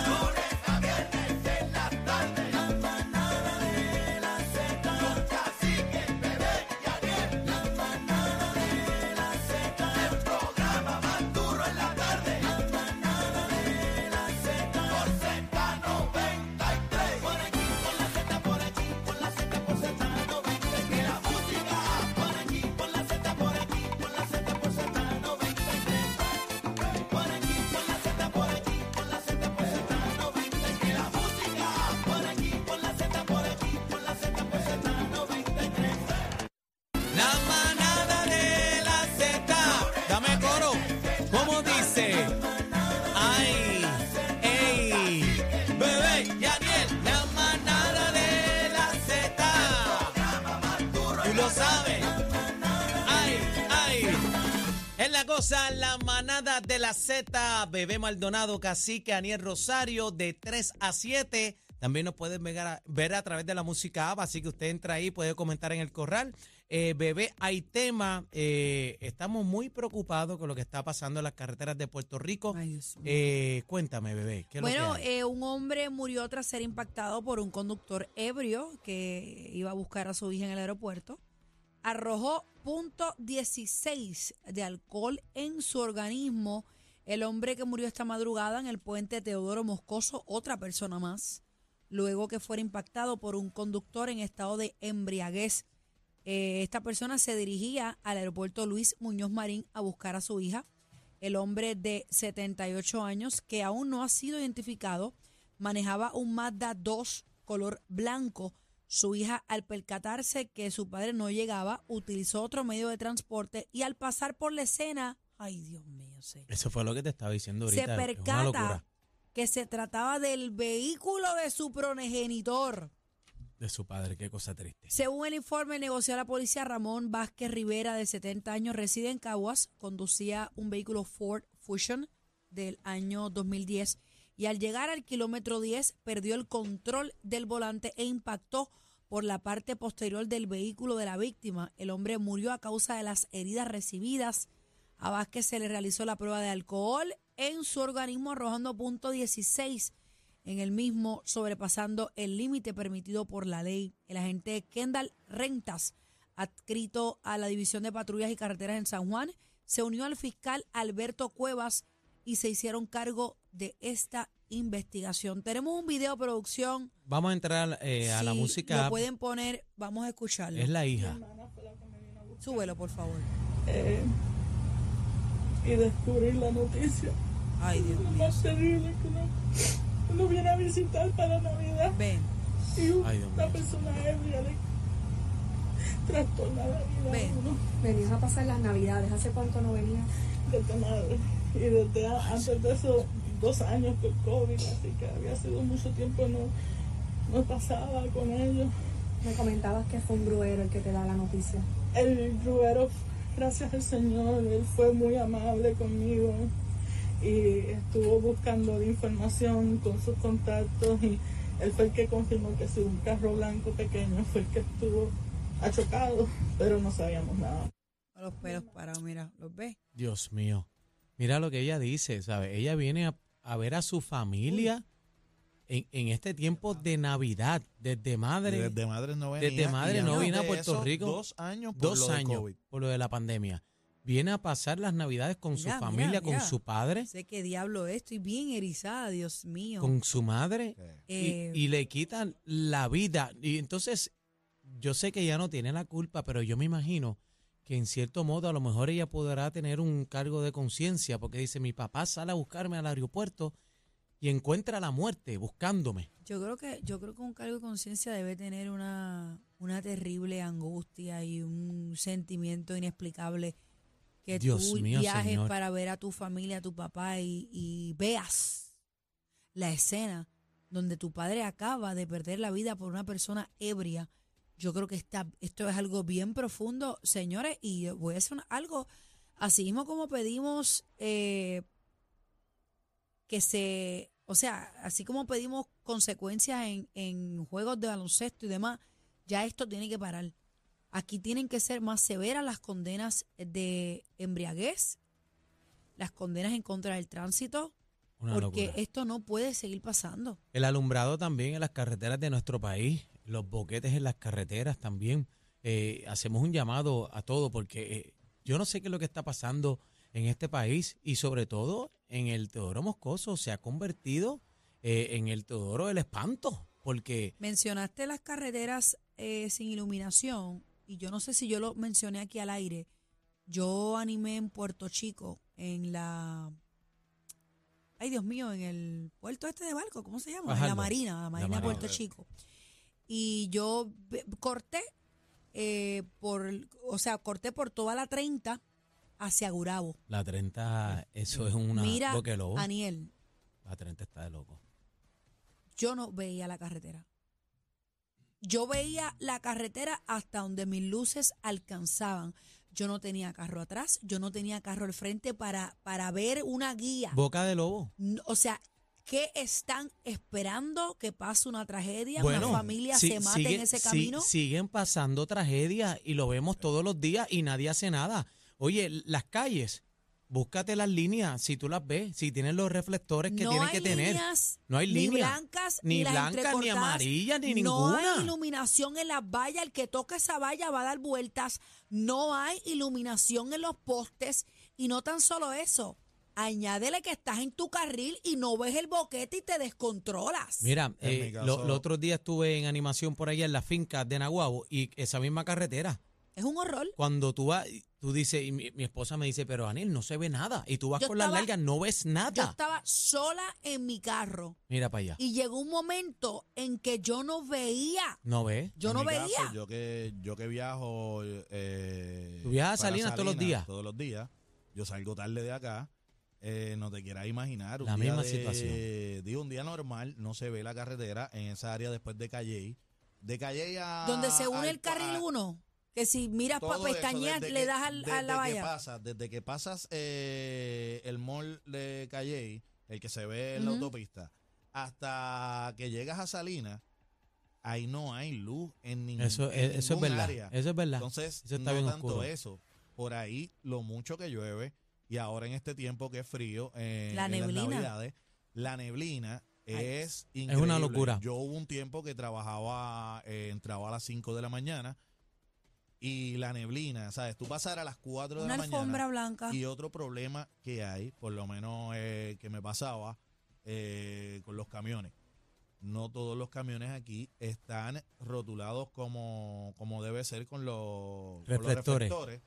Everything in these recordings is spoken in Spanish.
Oh. Es la manada de la Z. Bebé Maldonado, Cacique, Aniel Rosario, de 3 a 7. También nos pueden ver a, ver a través de la música app, así que usted entra ahí, puede comentar en el corral. Eh, bebé, hay tema. eh, estamos muy preocupados con lo que está pasando en las carreteras de Puerto Rico. Ay, Dios mío. Eh, cuéntame, bebé. ¿qué es lo Bueno, que eh, un hombre murió tras ser impactado por un conductor ebrio que iba a buscar a su hija en el aeropuerto. Arrojó punto .16 de alcohol en su organismo. El hombre que murió esta madrugada en el puente Teodoro Moscoso, otra persona más, luego que fuera impactado por un conductor en estado de embriaguez. Eh, esta persona se dirigía al aeropuerto Luis Muñoz Marín a buscar a su hija. El hombre de 78 años, que aún no ha sido identificado, manejaba un Mazda 2 color blanco. Su hija, al percatarse que su padre no llegaba, utilizó otro medio de transporte y al pasar por la escena, ay Dios mío, sé, Eso fue lo que te estaba diciendo se ahorita. una percata que se trataba del vehículo de su progenitor. de su padre. Qué cosa triste. Según el informe negoció la policía, Ramón Vázquez Rivera, de 70 años, reside en Caguas, conducía un vehículo Ford Fusion del año 2010 y al llegar al kilómetro 10 perdió el control del volante e impactó por la parte posterior del vehículo de la víctima. El hombre murió a causa de las heridas recibidas. A Vázquez se le realizó la prueba de alcohol en su organismo arrojando punto 16 en el mismo, sobrepasando el límite permitido por la ley. El agente Kendall Rentas, adscrito a la División de Patrullas y Carreteras en San Juan, se unió al fiscal Alberto Cuevas y se hicieron cargo de esta investigación. Tenemos un video producción. Vamos a entrar eh, a la Si música. Lo pueden poner, vamos a escucharlo. Es la hija. Súbelo, por favor. eh, y descubrir la noticia. Ay, Dios Lo mío. más terrible que uno, uno viene a visitar para Navidad Ven, y una Ay, persona ebria le trastorna la vida Ven. a uno Venías a pasar las navidades. ¿Hace cuánto no venías? Desde madre. Y desde antes de eso, dos años con COVID, así que había sido mucho tiempo no, no pasaba con ellos. Me comentabas que fue un gruero el que te da la noticia. El gruero, gracias al Señor, él fue muy amable conmigo y estuvo buscando información con sus contactos y él fue el que confirmó que si un carro blanco pequeño fue el que estuvo achocado, pero no sabíamos nada. A los pelos parados, mira, ¿los ves? Dios mío. Mira lo que ella dice, ¿sabes? Ella viene a, a ver a su familia en, en este tiempo de Navidad, desde madre. Desde madre no venía. Desde madre no vino a de Puerto Rico. Dos años por dos lo años COVID. por lo de la pandemia. Viene a pasar las Navidades con Mira, su mira, familia, con mira. su padre, Sé qué diablo es, estoy bien erizada, Dios mío. con su madre, Eh, y, y le quitan la vida. Y entonces, yo sé que ella no tiene la culpa, pero yo me imagino que en cierto modo a lo mejor ella podrá tener un cargo de conciencia, porque dice, mi papá sale a buscarme al aeropuerto y encuentra la muerte buscándome. Yo creo que yo creo que un cargo de conciencia debe tener una, una terrible angustia y un sentimiento inexplicable que Dios tú mío, viajes señor. para ver a tu familia, a tu papá y, y veas la escena donde tu padre acaba de perder la vida por una persona ebria. Yo creo que está, esto es algo bien profundo, señores, y voy a hacer algo, así mismo como pedimos eh, que se, o sea, así como pedimos consecuencias en, en juegos de baloncesto y demás, ya esto tiene que parar. Aquí tienen que ser más severas las condenas de embriaguez, las condenas en contra del tránsito, Una porque locura. esto no puede seguir pasando. El alumbrado también en las carreteras de nuestro país, los boquetes en las carreteras también. Eh, hacemos un llamado a todo porque eh, yo no sé qué es lo que está pasando en este país y sobre todo en el Teodoro Moscoso se ha convertido eh, en el Teodoro del Espanto porque Mencionaste las carreteras eh, sin iluminación y yo no sé si yo lo mencioné aquí al aire. Yo animé en Puerto Chico, en la... Ay, Dios mío, en el puerto este de Barco, ¿cómo se llama? En la. Marina, la Marina de Marina. Puerto Chico. Y yo corté eh, por, o sea, corté por toda la 30 hacia Gurabo. la 30, eso es una Mira, boca de lobo. Aniel, La 30 está de loco. yo no veía la carretera. Yo veía la carretera hasta donde mis luces alcanzaban. Yo no tenía carro atrás, yo no tenía carro al frente para, para ver una guía. Boca de lobo. O sea, ¿qué están esperando que pase una tragedia? Bueno, una familia se mate sigue- en ese camino. siguen pasando tragedias y lo vemos todos los días y nadie hace nada. Oye, las calles, búscate las líneas, si tú las ves, si tienen los reflectores que no tienen que tener. líneas, No hay ni línea. blancas, Ni blancas, ni amarillas, ni No ninguna. hay iluminación en las vallas. El que toque esa valla va a dar vueltas. No hay iluminación en los postes. Y no tan solo eso. Añádele que estás en tu carril y no ves el boquete y te descontrolas. Mira, eh, mi lo- los otros días estuve en animación por allá en la finca de Nahuabo y esa misma carretera. es un horror. Cuando tú vas, tú dices, y mi, mi esposa me dice, pero Anel, no se ve nada. Y tú vas Yo con las estaba- largas, no ves Yo nada. estaba sola en mi carro Mira para allá. y llegó un momento en que yo no veía. ¿No ves? Yo En no mi caso, veía. yo que yo que viajo eh, ¿Tú viajas a Salinas todos los días? Todos los días. Yo salgo tarde de acá. Eh, no te quieras imaginar. Un La día misma de- situación. Digo, un día normal, no se ve la carretera en esa área después de Calley. De Calley a. Donde se une el carril a- 1. Que si miras para pestañear, le das al- a desde la que valla. pasa- desde que pasas eh, el mall de Calley, el que se ve en la autopista, hasta que llegas a Salinas, ahí no hay luz en, ningún Eso, en eso es verdad. área. Eso es verdad. Entonces, eso está no bien tanto oscuro. eso. Por ahí, lo mucho que llueve, y ahora en este tiempo que es frío, eh, La en las navidades, la neblina Ay, es increíble. una locura. Yo hubo un tiempo que trabajaba, eh, entraba a las 5 de la mañana, y la neblina, ¿sabes? Tú pasar a las 4 de Una la alfombra mañana. blanca. Y otro problema que hay, por lo menos eh, que me pasaba eh, con los camiones. No todos los camiones aquí están rotulados como, como debe ser con los, con los Reflectores.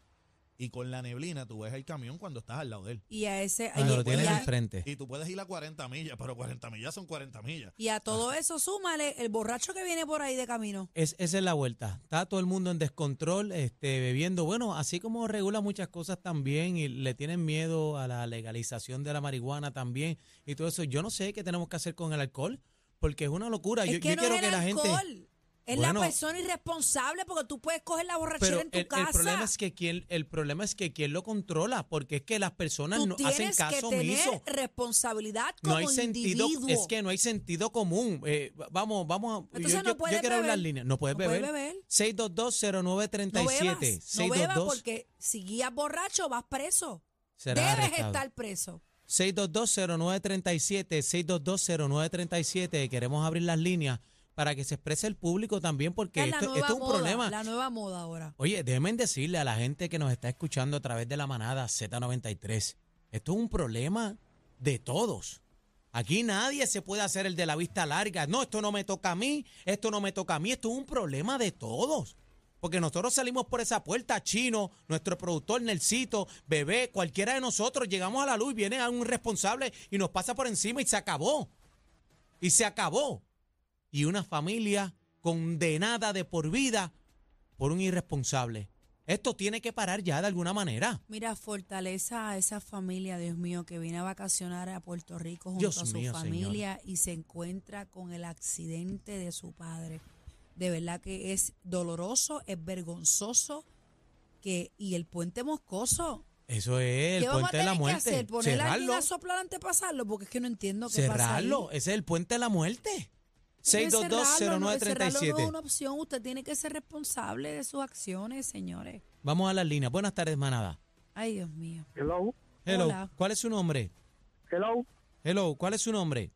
Y con la neblina tú ves el camión cuando estás al lado de él. Y a ese. Cuando y- lo tienes enfrente. Y tú puedes ir a 40 millas, pero 40 millas son 40 millas. Y a todo eso súmale el borracho que viene por ahí de camino. Es, esa es la vuelta. Está todo el mundo en descontrol, este, bebiendo. Bueno, así como regula muchas cosas también y le tienen miedo a la legalización de la marihuana también y todo eso. Yo no sé qué tenemos que hacer con el alcohol porque es una locura. es yo que yo no quiero es que la gente. Es Bueno. la persona irresponsable porque tú puedes coger la borrachera Pero en tu el, el casa. problema es que quién, el problema es que quién lo controla, porque es que las personas tú no hacen tienes que caso tener omiso. responsabilidad como No hay sentido, individuo. es que no hay sentido común. Eh, vamos, vamos, a- Entonces yo, no yo- yo puedes quiero hablar beber. líneas. No puedes No beber. beber. 6220937. no bebas, no bebas 622 porque si guías borracho vas preso. será Debes arrestado. estar preso. 6220937, 6220937. Queremos abrir las líneas para que se exprese el público también, porque es esto, es un moda, problema. La nueva moda ahora. Oye, déjenme decirle a la gente que nos está escuchando a través de la manada Z93, esto es un problema de todos. Aquí nadie se puede hacer el de la vista larga. No, esto no me toca a mí, esto no me toca a mí, esto es un problema de todos. Porque nosotros salimos por esa puerta, Chino, nuestro productor Nelsito, Bebé, cualquiera de nosotros, llegamos a la luz, viene a un responsable y nos pasa por encima y se acabó. Y se acabó. Y una familia condenada de por vida por un irresponsable. Esto tiene que parar ya de alguna manera. Mira, fortaleza a esa familia, Dios mío, que viene a vacacionar a Puerto Rico junto Dios a su mío, familia y se encuentra con el accidente de su padre. De verdad que es doloroso, es vergonzoso que y el puente moscoso. Eso es el ¿Qué vamos a puente de la muerte. hacer? ¿Poner a alguien Cerrarlo. a soplar antes de pasarlo? Porque es que no entiendo qué pasa ahí. Ese es el puente de la muerte. Cerrarlo no- cerrarlo no es 6220937. una opción. Usted tiene que ser responsable de sus acciones, señores. Vamos a las líneas. Buenas tardes, manada. Ay, Dios mío. Hello, Hello. Hola. ¿Cuál es su nombre? hello, Hello. ¿Cuál es su nombre?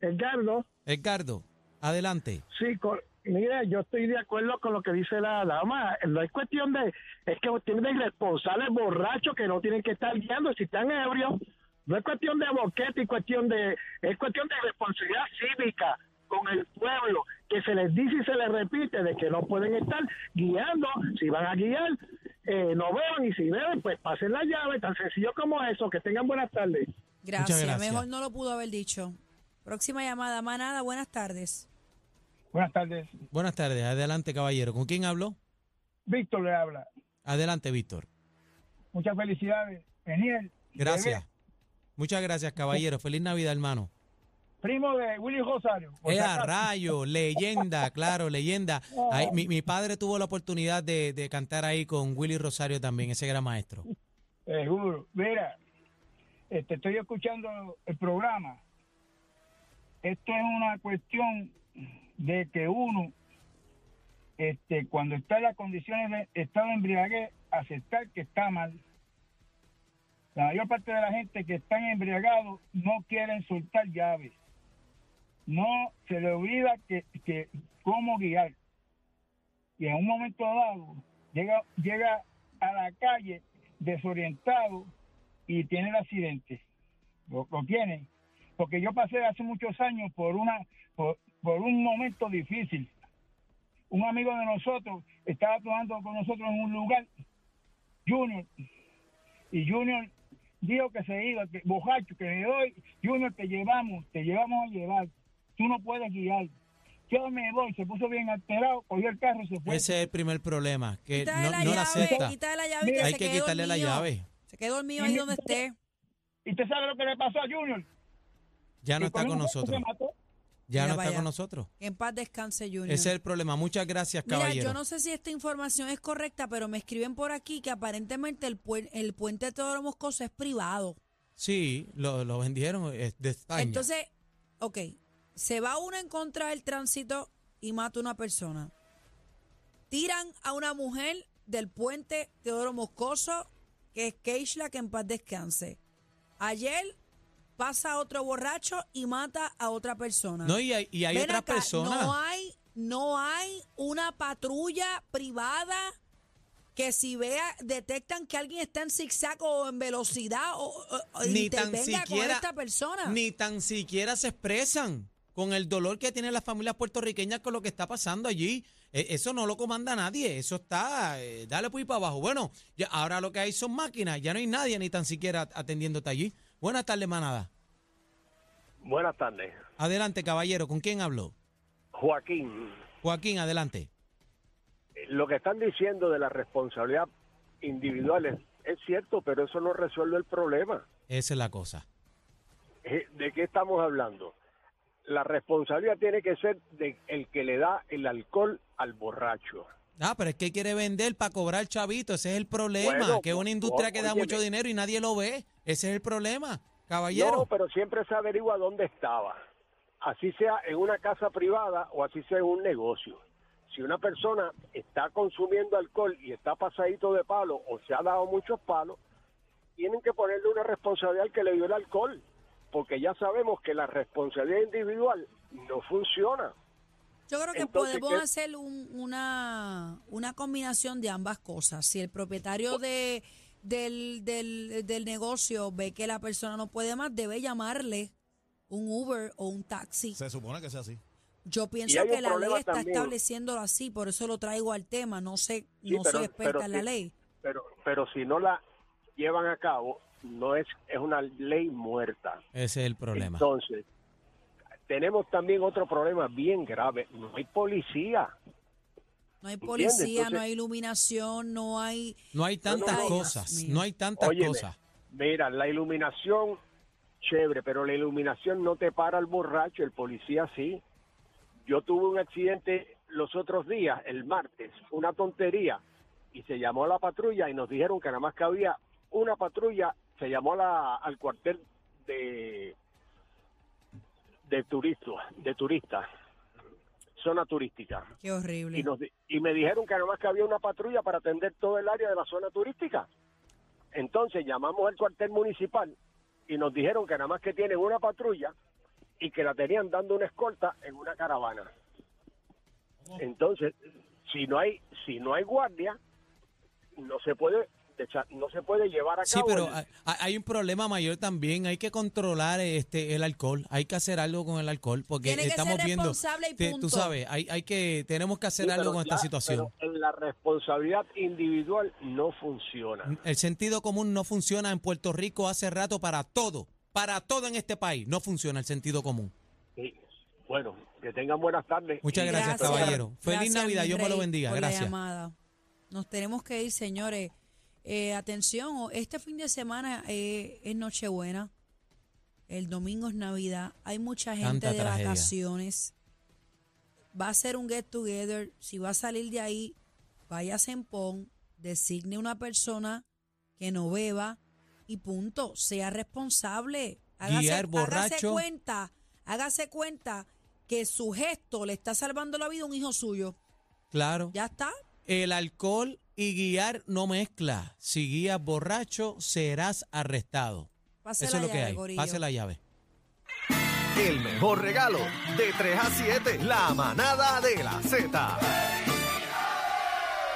Edgardo. Edgardo. Adelante. Sí, con- mira, yo estoy de acuerdo con lo que dice la dama. No es cuestión de, es que tienen irresponsables borrachos que no tienen que estar guiando si están ebrios. No es cuestión de boquete y cuestión de, es cuestión de responsabilidad cívica con el pueblo, que se les dice y se les repite de que no pueden estar guiando, si van a guiar, eh, no beban y si beben, pues pasen la llave, tan sencillo como eso, que tengan buenas tardes. Gracias. gracias. Mejor no lo pudo haber dicho. Próxima llamada, manada. Buenas tardes. Buenas tardes. Buenas tardes. Adelante, caballero. ¿Con quién hablo? Víctor le habla. Adelante, Víctor. Muchas felicidades. Eniel. Gracias. Muchas gracias, caballero. Feliz Navidad, hermano. Primo de Willy Rosario. si ¡Eh, a rayo! Leyenda, claro, leyenda. Ahí, mi, mi padre tuvo la oportunidad de, de cantar ahí con Willy Rosario también, ese gran maestro. Seguro. Mira, este, estoy escuchando el programa. Esto es una cuestión de que uno, este, cuando está en las condiciones de estado de embriaguez, aceptar que está mal. La mayor parte de la gente que están embriagados no quieren soltar llaves. No se le olvida que, que cómo guiar. Y en un momento dado llega, llega a la calle desorientado y tiene el accidente. Lo, lo tiene. Porque yo pasé hace muchos años por una por, un momento difícil. Un amigo de nosotros estaba tomando con nosotros en un lugar, Junior, y Junior dijo que se iba, que bojacho, que me doy, Junior, te llevamos, te llevamos a llevar, tú no puedes guiar. Yo me voy, se puso bien alterado, cogió el carro y se fue. Ese es el primer problema, que Quítale no, la no la llave, acepta. quítale la llave que Hay que quitarle la llave. Se quedó dormido ahí donde esté. ¿Y usted sabe lo que le pasó a Junior? Ya no está con nosotros. Ya Mira no está con nosotros. Que en paz descanse, Junior. Ese es el problema. Muchas gracias, Mira, caballero. yo no sé si esta información es correcta, pero me escriben por aquí que aparentemente el, pue- el puente Teodoro Moscoso es privado. Sí, lo, lo vendieron eh, de España. Entonces, ok, se va uno en contra del tránsito y mata a una persona. Tiran a una mujer del puente Teodoro Moscoso, que es Keishla, que en paz descanse. Ayer pasa otro borracho y mata a otra persona. no, y hay, y hay acá, personas. No hay, no hay una patrulla privada que si vea, detectan que alguien está en zigzag o en velocidad o, o- ni tan intervenga con siquiera esta persona. ni tan siquiera se expresan con el dolor que tienen las familias puertorriqueñas con lo que está pasando allí. Eh, Eso no lo comanda nadie, eso está, eh, dale pues para abajo. Bueno, ya, ahora lo que hay son máquinas, ya no hay nadie ni tan siquiera atendiéndote allí. Buenas tardes, manada. Buenas tardes. Adelante, caballero, ¿con quién habló? Joaquín, Joaquín, adelante. lo que están diciendo de la responsabilidad individual es, es cierto, pero eso no resuelve el problema. Esa es la cosa. Eh, ¿De qué estamos hablando? La responsabilidad tiene que ser de el que le da el alcohol al borracho. Ah, pero es que quiere vender para cobrar chavito, ese es el problema, Bueno, que es una industria que da óyeme. mucho dinero y nadie lo ve. Ese es el problema, caballero. No, pero siempre se averigua dónde estaba. Así sea en una casa privada o así sea en un negocio. Si una persona está consumiendo alcohol y está pasadito de palo o se ha dado muchos palos, tienen que ponerle una responsabilidad al que le dio el alcohol, porque ya sabemos que la responsabilidad individual no funciona. Yo creo que Entonces, podemos ¿qué? hacer un- una, una combinación de ambas cosas. Si el propietario de, del, del, del negocio ve que la persona no puede más, debe llamarle un Uber o un taxi. Se supone que sea así. Yo pienso que la ley está también. estableciéndolo así, por eso lo traigo al tema. No sé, Sí, no pero- soy experta pero en la sí. ley. Pero, pero si no la llevan a cabo, no es, es una ley muerta. Ese es el problema. Entonces, tenemos también otro problema bien grave. No hay policía. No hay policía, no hay iluminación, no hay... No hay tantas no, no. cosas, mío. no hay tantas Óyeme, cosas. Mira, la iluminación, chévere, pero la iluminación no te para el borracho, el policía sí. Yo tuve un accidente los otros días, el martes, una tontería, y se llamó a la patrulla y nos dijeron que nada más que había una patrulla, se llamó la- al cuartel de de turistas, de turistas, zona turística. Qué horrible. Y, nos y me dijeron que nada más que había una patrulla para atender todo el área de la zona turística. Entonces llamamos al cuartel municipal y nos dijeron que nada más que tienen una patrulla y que la tenían dando una escolta en una caravana. Entonces, si no hay si no hay guardia, no se puede decha- no se puede llevar a Sí, cabo pero el- hay, un problema mayor también. Hay que controlar este el alcohol. Hay que hacer algo con el alcohol porque Tiene que estamos ser viendo. responsable y te- punto. tú sabes, hay, hay que tenemos que hacer Sí, algo pero con esta situación. pero en la responsabilidad individual no funciona. El sentido común no funciona en Puerto Rico hace rato para todo, para todo en este país. No funciona el sentido común. Sí. Bueno, que tengan buenas tardes. Muchas gracias, caballero. Feliz Navidad, Dios me lo bendiga. por la Gracias. llamada. Nos tenemos que ir, señores. Eh, atención, este fin de semana eh, es Nochebuena. El domingo es Navidad. Hay mucha gente Tanta de tragedia. vacaciones. Va a ser un get together. Si va a salir de ahí, váyase en pon, designe una persona que no beba y punto. Sea responsable. Hágase, Guiar hágase borracho. cuenta, hágase cuenta que su gesto le está salvando la vida a un hijo suyo. Claro. Ya está. El alcohol y guiar no mezcla. Si guías borracho, serás arrestado. Pase Eso la es lo que hay. corillo. Pase la llave. El mejor regalo de 3 a 7, la manada de la Z.